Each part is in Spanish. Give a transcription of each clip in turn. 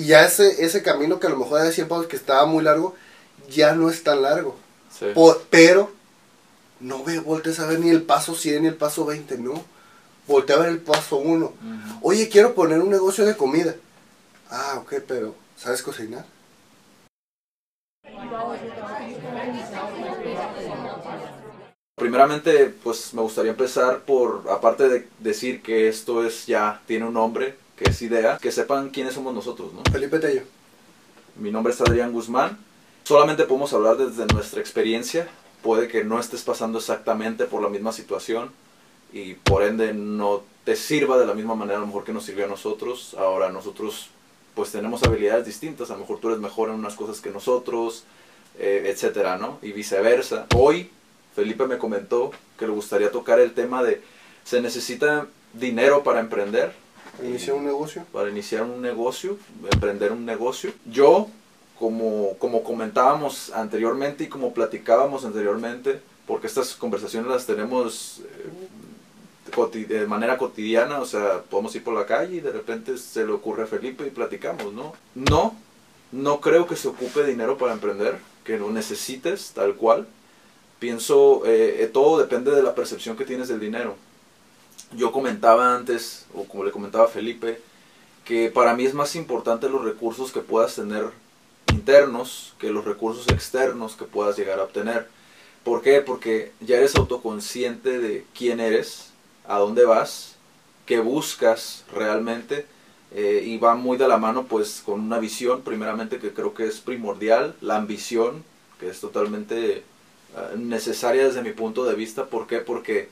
Y ya ese, ese camino que a lo mejor de 100 pasos que estaba muy largo, ya no es tan largo. Sí. Pero no ve, voltees a ver ni el paso 100 ni el paso 20, no. Voltea a ver el paso 1. Ujú. Oye, quiero poner un negocio de comida. Ah, ok, pero ¿sabes cocinar? Primeramente, pues me gustaría empezar por, aparte de decir que esto es ya, tiene un nombre, que es idea, que sepan quiénes somos nosotros, ¿no? Felipe Tello. Mi nombre es Adrián Guzmán. Solamente podemos hablar desde nuestra experiencia. Puede que no estés pasando exactamente por la misma situación y por ende no te sirva de la misma manera a lo mejor que nos sirvió a nosotros. Ahora nosotros pues tenemos habilidades distintas. A lo mejor tú eres mejor en unas cosas que nosotros, eh, etcétera, ¿no? Y viceversa. Hoy Felipe me comentó que le gustaría tocar el tema de se necesita dinero para emprender Inicié un negocio. para iniciar un negocio, emprender un negocio. Yo, como, como comentábamos anteriormente y como platicábamos anteriormente, porque estas conversaciones las tenemos eh, de manera cotidiana, o sea, podemos ir por la calle y de repente se le ocurre a Felipe y platicamos, ¿no? No, no creo que se ocupe dinero para emprender, que lo necesites tal cual. Pienso, eh, eh, todo depende de la percepción que tienes del dinero yo comentaba antes, o como le comentaba Felipe, que para mí es más importante los recursos que puedas tener internos que los recursos externos que puedas llegar a obtener. ¿Por qué? Porque ya eres autoconsciente de quién eres, a dónde vas, qué buscas realmente, eh, y va muy de la mano pues con una visión, primeramente que creo que es primordial, la ambición, que es totalmente eh, necesaria desde mi punto de vista. ¿Por qué? Porque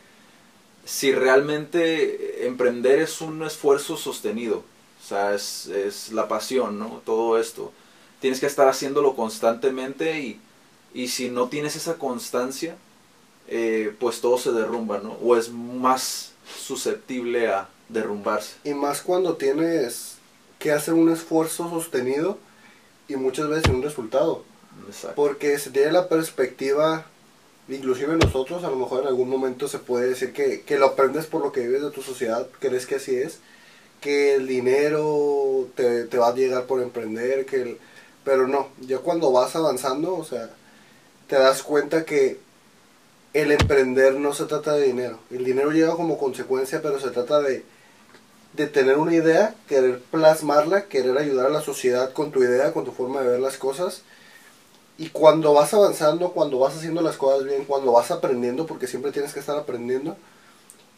si realmente emprender es un esfuerzo sostenido, o sea, es, es la pasión, ¿no? Todo esto. Tienes que estar haciéndolo constantemente y, y si no tienes esa constancia, eh, pues todo se derrumba, ¿no? O es más susceptible a derrumbarse. Y más cuando tienes que hacer un esfuerzo sostenido y muchas veces un resultado. Exacto. Porque se tiene la perspectiva, inclusive nosotros, a lo mejor en algún momento se puede decir que, que lo aprendes por lo que vives de tu sociedad, crees que así es, que el dinero te, te va a llegar por emprender, que el- pero no, ya cuando vas avanzando, o sea, te das cuenta que el emprender no se trata de dinero, el dinero llega como consecuencia, pero se trata de, de tener una idea, querer plasmarla, querer ayudar a la sociedad con tu idea, con tu forma de ver las cosas. Y cuando vas avanzando, cuando vas haciendo las cosas bien, cuando vas aprendiendo, porque siempre tienes que estar aprendiendo,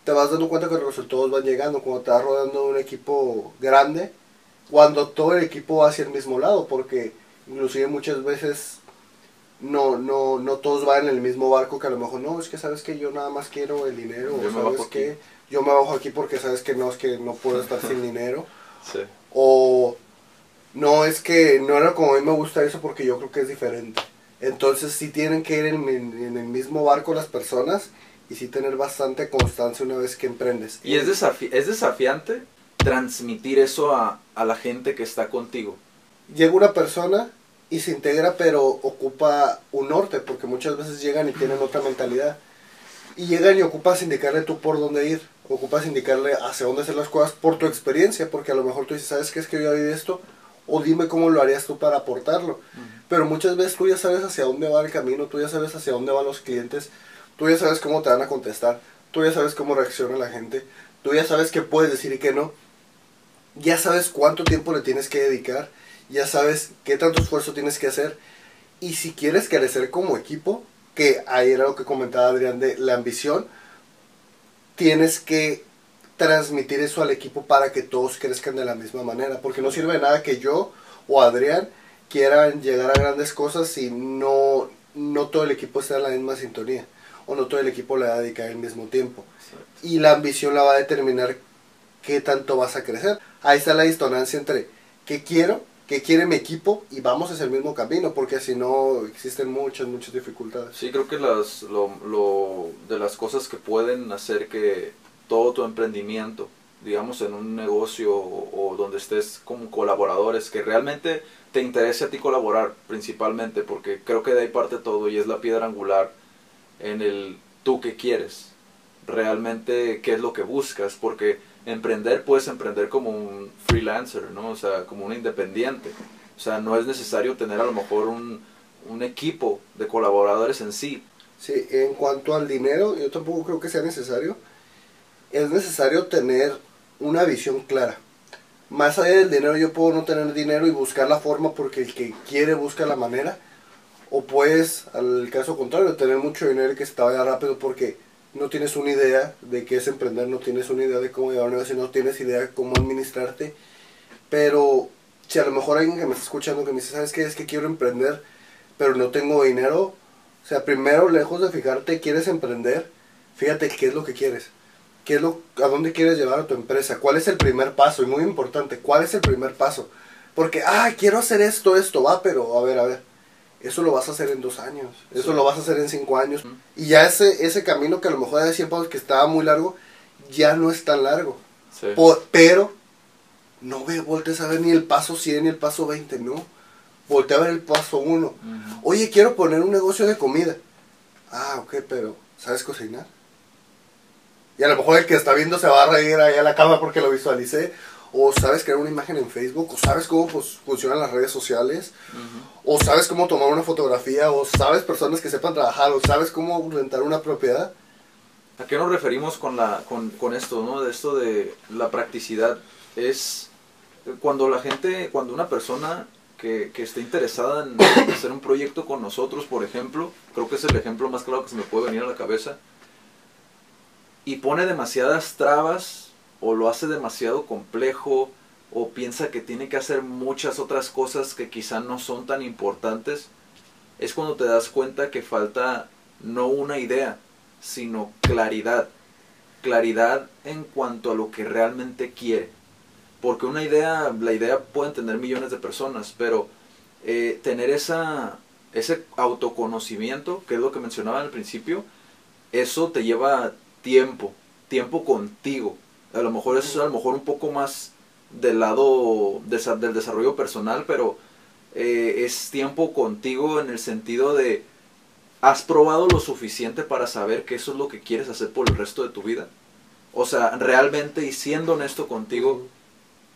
te vas dando cuenta que los resultados van llegando, cuando te vas rodeando de un equipo grande, cuando todo el equipo va hacia el mismo lado, porque inclusive muchas veces no, no, no todos van en el mismo barco, que a lo mejor no, es que sabes que yo nada más quiero el dinero, Yo o sabes aquí. que yo me bajo aquí porque sabes que no, es que no puedo estar sin dinero, Sí. o no es que no era como a mí me gusta eso porque yo creo que es diferente. Entonces sí tienen que ir en, el mismo barco las personas y sí tener bastante constancia una vez que emprendes. Y es, desafi- es desafiante transmitir eso a, a la gente que está contigo. Llega una persona y se integra pero ocupa un norte porque muchas veces llegan y tienen otra mentalidad. Y llegan y ocupas indicarle tú por dónde ir, ocupas indicarle hacia dónde hacer las cosas por tu experiencia, porque a lo mejor tú dices, ¿sabes qué es que yo ya viví esto? O dime cómo lo harías tú para aportarlo. Pero muchas veces tú ya sabes hacia dónde va el camino, tú ya sabes hacia dónde van los clientes, tú ya sabes cómo te van a contestar, tú ya sabes cómo reacciona la gente, tú ya sabes qué puedes decir y qué no, ya sabes cuánto tiempo le tienes que dedicar, ya sabes qué tanto esfuerzo tienes que hacer. Y si quieres crecer como equipo, que ahí era lo que comentaba Adrián de la ambición, tienes que transmitir eso al equipo para que todos crezcan de la misma manera, porque no sirve de nada que yo o Adrián quieran llegar a grandes cosas si no, no todo el equipo está en la misma sintonía o no todo el equipo le va a dedicar el mismo tiempo. Y la ambición la va a determinar qué tanto vas a crecer. Ahí está la disonancia entre qué quiero, qué quiere mi equipo y vamos hacia el mismo camino, porque si no existen muchas, muchas dificultades. Sí, creo que las, lo, lo- de las cosas que pueden hacer que todo tu emprendimiento, digamos en un negocio o, o donde estés como colaboradores, que realmente te interese a ti colaborar principalmente, porque creo que de ahí parte todo y es la piedra angular en el tú que quieres, realmente qué es lo que buscas, porque emprender puedes emprender como un freelancer, ¿no? O sea, como un independiente. O sea, no es necesario tener a lo mejor un, un equipo de colaboradores en sí. Sí, en cuanto al dinero, yo tampoco creo que sea necesario. Es necesario tener una visión clara. Más allá del dinero, yo puedo no tener dinero y buscar la forma porque el que quiere busca la manera. O puedes, al caso contrario, tener mucho dinero y que se te vaya rápido porque no tienes una idea de qué es emprender, no tienes una idea de cómo llevar un negocio, no tienes idea de cómo administrarte. Pero si a lo mejor alguien que me está escuchando que me dice, ¿sabes qué? Es que quiero emprender, pero no tengo dinero. O sea, primero, lejos de fijarte, quieres emprender, fíjate qué es lo que quieres. ¿Qué es lo, ¿A dónde quieres llevar a tu empresa? ¿Cuál es el primer paso? Y muy importante, ¿cuál es el primer paso? Porque, ah, quiero hacer esto, esto, va, pero a ver, a ver eso lo vas a hacer en dos años, eso lo vas a hacer en cinco años. Y ya ese, ese camino que a lo mejor de 100 pasos que estaba muy largo, ya no es tan largo. pero no ve, voltees a ver ni el paso 100 ni el paso 20, no. Voltea a ver el paso 1. Oye, quiero poner un negocio de comida. Ah, ok, pero ¿sabes cocinar? Y a lo mejor el que está viendo se va a reír ahí a la cama porque lo visualicé o sabes crear una imagen en Facebook, o sabes cómo pues, funcionan las redes sociales, o sabes cómo tomar una fotografía, o sabes personas que sepan trabajar, o sabes cómo rentar una propiedad. ¿A qué nos referimos con, la, con, con esto, no? De esto de la practicidad. Es cuando la gente, cuando una persona que, que esté interesada en hacer un proyecto con nosotros, por ejemplo, creo que es el ejemplo más claro que se me puede venir a la cabeza, y pone demasiadas trabas o lo hace demasiado complejo o piensa que tiene que hacer muchas otras cosas que quizá no son tan importantes, es cuando te das cuenta que falta no una idea, sino claridad. Claridad en cuanto a lo que realmente quiere. Porque una idea, la idea pueden tener millones de personas, pero eh, tener esa, ese autoconocimiento, que es lo que mencionaba al principio, eso te lleva tiempo, tiempo contigo. A lo mejor eso es a lo mejor un poco más del lado del desarrollo personal, pero eh, es tiempo contigo en el sentido de, ¿has probado lo suficiente para saber que eso es lo que quieres hacer por el resto de tu vida? O sea, realmente y siendo honesto contigo,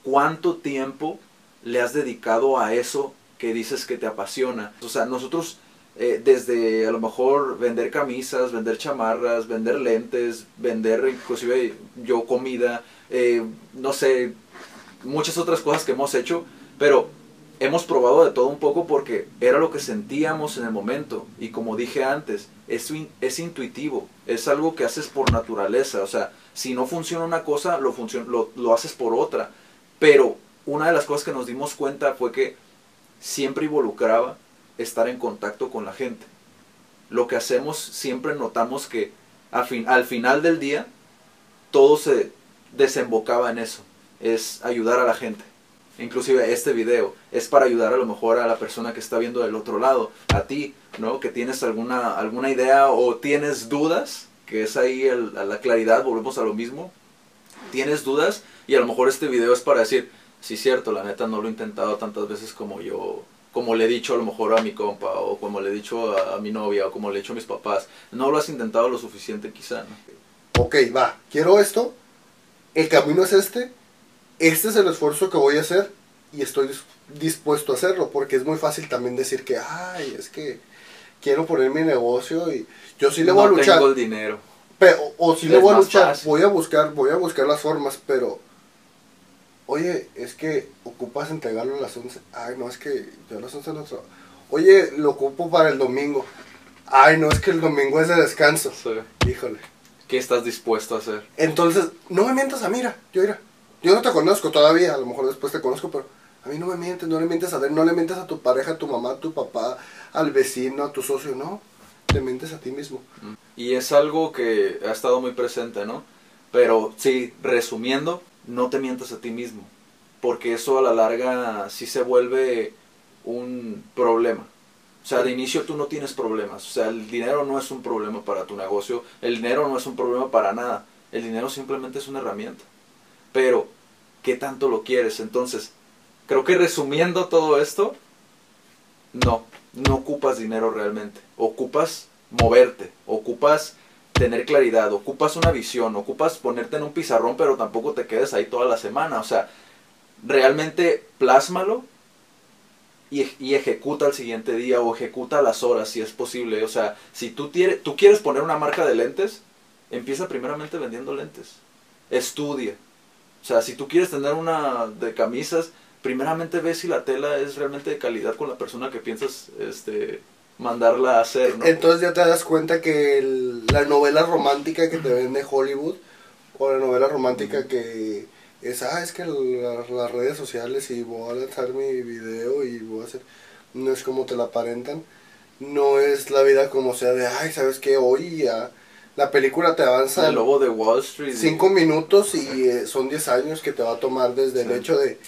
¿cuánto tiempo le has dedicado a eso que dices que te apasiona? O sea, nosotros eh, desde a lo mejor vender camisas, vender chamarras, vender lentes, vender inclusive yo comida, eh, no sé, muchas otras cosas que hemos hecho, pero hemos probado de todo un poco porque era lo que sentíamos en el momento. Y como dije antes, es, es intuitivo, es algo que haces por naturaleza, o sea, si no funciona una cosa, lo, lo, lo haces por otra, pero una de las cosas que nos dimos cuenta fue que siempre involucraba estar en contacto con la gente. Lo que hacemos siempre notamos que al, fin, al final del día todo se desembocaba en eso, es ayudar a la gente. Inclusive este video es para ayudar a lo mejor a la persona que está viendo del otro lado, a ti, ¿no? Que tienes alguna, alguna idea o tienes dudas, que es ahí la claridad, volvemos a lo mismo. Tienes dudas y a lo mejor este video es para decir, sí cierto, la neta no lo he intentado tantas veces como yo como le he dicho a lo mejor a mi compa, o como le he dicho a, mi novia, o como le he dicho a mis papás. No lo has intentado lo suficiente quizá, ¿no? Ok, va, quiero esto, el camino es este, este es el esfuerzo que voy a hacer y estoy dispuesto a hacerlo, porque es muy fácil también decir que, ay, es que quiero poner mi negocio y yo sí le voy a luchar. Tengo el dinero. Pero, o sí le voy a luchar, voy a buscar, voy a buscar las formas, pero Oye, es que ocupas entregarlo a las 11. Ay, no, es que yo a las 11 no trabajo. Oye, lo ocupo para el domingo. Ay, no, es que el domingo es de descanso. Sí. Híjole. ¿Qué estás dispuesto a hacer? Entonces, no me mientas a mira, yo mira. Yo no te conozco todavía, a lo mejor después te conozco, pero a mí no me mientes, no le mientes a él, no le mientes a tu pareja, a tu mamá, a tu papá, al vecino, a tu socio, no. Te mientes a ti mismo. Mm. Y es algo que ha estado muy presente, ¿no? Pero sí, resumiendo, no te mientas a ti mismo, porque eso a la larga sí se vuelve un problema. O sea, de inicio tú no tienes problemas. O sea, el dinero no es un problema para tu negocio, el dinero no es un problema para nada. El dinero simplemente es una herramienta. Pero, ¿qué tanto lo quieres? Entonces, creo que resumiendo todo esto, no, no ocupas dinero realmente. Ocupas moverte, ocupas tener claridad, ocupas una visión, ocupas ponerte en un pizarrón, pero tampoco te quedes ahí toda la semana. O sea, realmente plásmalo y, ejecuta el siguiente día o ejecuta las horas si es posible. O sea, si tú, tú quieres poner una marca de lentes, empieza primeramente vendiendo lentes. Estudia. O sea, si tú quieres tener una de camisas, primeramente ve si la tela es realmente de calidad con la persona que piensas este, mandarla a hacer, ¿no? Entonces ya te das cuenta que el- la novela romántica que te vende Hollywood, o la novela romántica que es, ah, es que la- las redes sociales y voy a lanzar mi video y voy a hacer, no es como te la aparentan, no es la vida como sea de, ay, ¿sabes qué? Hoy ya la película te avanza el lobo de Wall Street. cinco minutos y eh, son 10 años que te va a tomar desde el Sí. hecho de,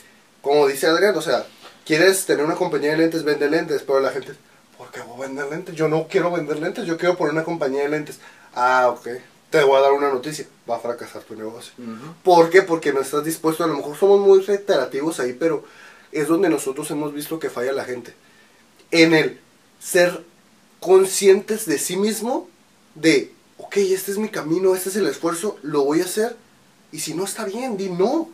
como dice Adrián, o sea, quieres tener una compañía de lentes, vende lentes, pero la gente, ¿por qué voy a vender lentes? Yo no quiero vender lentes, yo quiero poner una compañía de lentes. Ah, ok, te voy a dar una noticia, va a fracasar tu negocio. Ujú. ¿Por qué? Porque no estás dispuesto, a lo mejor somos muy reiterativos ahí, pero es donde nosotros hemos visto que falla la gente. En el ser conscientes de sí mismo, de, ok, este es mi camino, este es el esfuerzo, lo voy a hacer, y si no está bien, di no.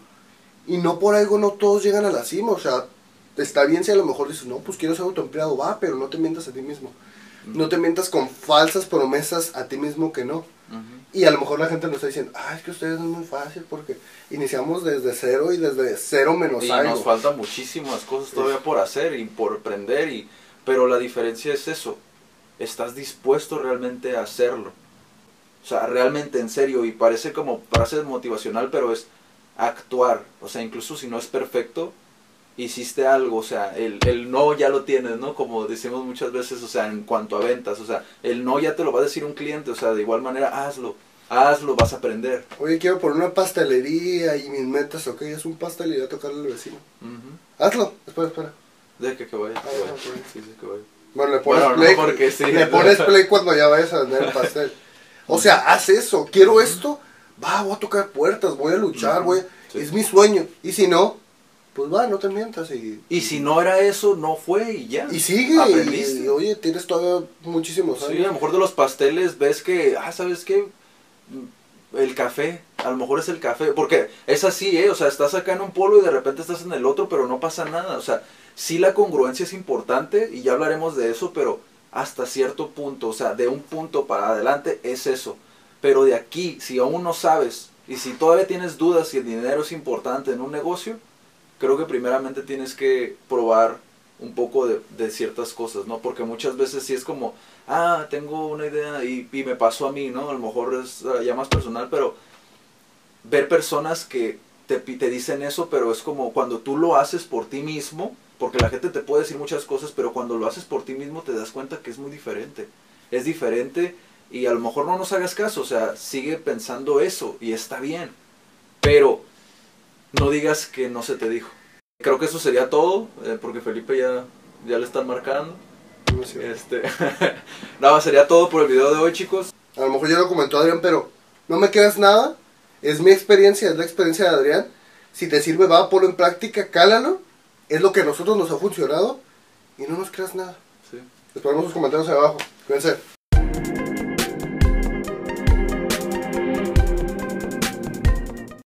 Y no por algo no todos llegan a la cima, o sea, está bien si a lo mejor dices, no, pues quiero ser autoempleado, va, pero no te mientas a ti mismo. No te mientas con falsas promesas a ti mismo que no. Y a lo mejor la gente nos está diciendo, ah, es que ustedes es muy fácil porque iniciamos desde cero y desde cero menos Y algo. nos faltan muchísimas cosas todavía por hacer y por aprender, y, pero la diferencia es eso, estás dispuesto realmente a hacerlo. O sea, realmente en serio, y parece como frase motivacional, pero es actuar. O sea, incluso si no es perfecto, hiciste algo, o sea, el, el no ya lo tienes, ¿no? Como decimos muchas veces, o sea, en cuanto a ventas, o sea, el no ya te lo va a decir un cliente, o sea, de igual manera, hazlo, hazlo, vas a aprender. Oye, quiero poner una pastelería y mis metas, ok, es un pastel y voy a tocarle al vecino. Hazlo, espera, espera. De que, que vaya, que Ah, vaya. Sí, sí, que vaya. Bueno, le pones Bueno, no, play. porque sí. Le pones play cuando ya vayas a vender el pastel. O sea, haz eso. Quiero esto. Va, voy a tocar puertas, voy a luchar, voy. Sí. Es mi sueño. Y si no, pues va, no te mientas y. Y si no era eso, no fue y ya. Y sigue. Aprendiste. Y, oye, tienes todavía muchísimos Sí, a años. lo mejor de los pasteles ves que, ah, ¿sabes qué? El café, a lo mejor es el café, porque es así, ¿eh? O sea, estás acá en un polo y de repente estás en el otro, pero no pasa nada. O sea, sí la congruencia es importante y ya hablaremos de eso, pero hasta cierto punto, o sea, de un punto para adelante es eso. Pero de aquí, si aún no sabes y si todavía tienes dudas si el dinero es importante en un negocio, creo que primeramente tienes que probar un poco de, de ciertas cosas, ¿no? Porque muchas veces sí es como, ah, tengo una idea y, y me pasó a mí, ¿no? A lo mejor es ah, ya más personal, pero ver personas que te, te dicen eso, pero es como cuando tú lo haces por ti mismo, porque la gente te puede decir muchas cosas, pero cuando lo haces por ti mismo te das cuenta que es muy diferente. Es diferente y a lo mejor no nos hagas caso, o sea, sigue pensando eso y está bien, pero no digas que no se te dijo. Creo que eso sería todo, eh, porque Felipe ya, ya le están marcando. No sé. Este, nada, sería todo por el video de hoy, chicos. A lo mejor ya lo comentó Adrián, pero no me quedas nada. Es mi experiencia, es la experiencia de Adrián. Si te sirve, va, ponlo en práctica, cálalo. Es lo que a nosotros nos ha funcionado. Y no nos creas nada. Sí. Esperamos sus comentarios ahí abajo. Cuídense.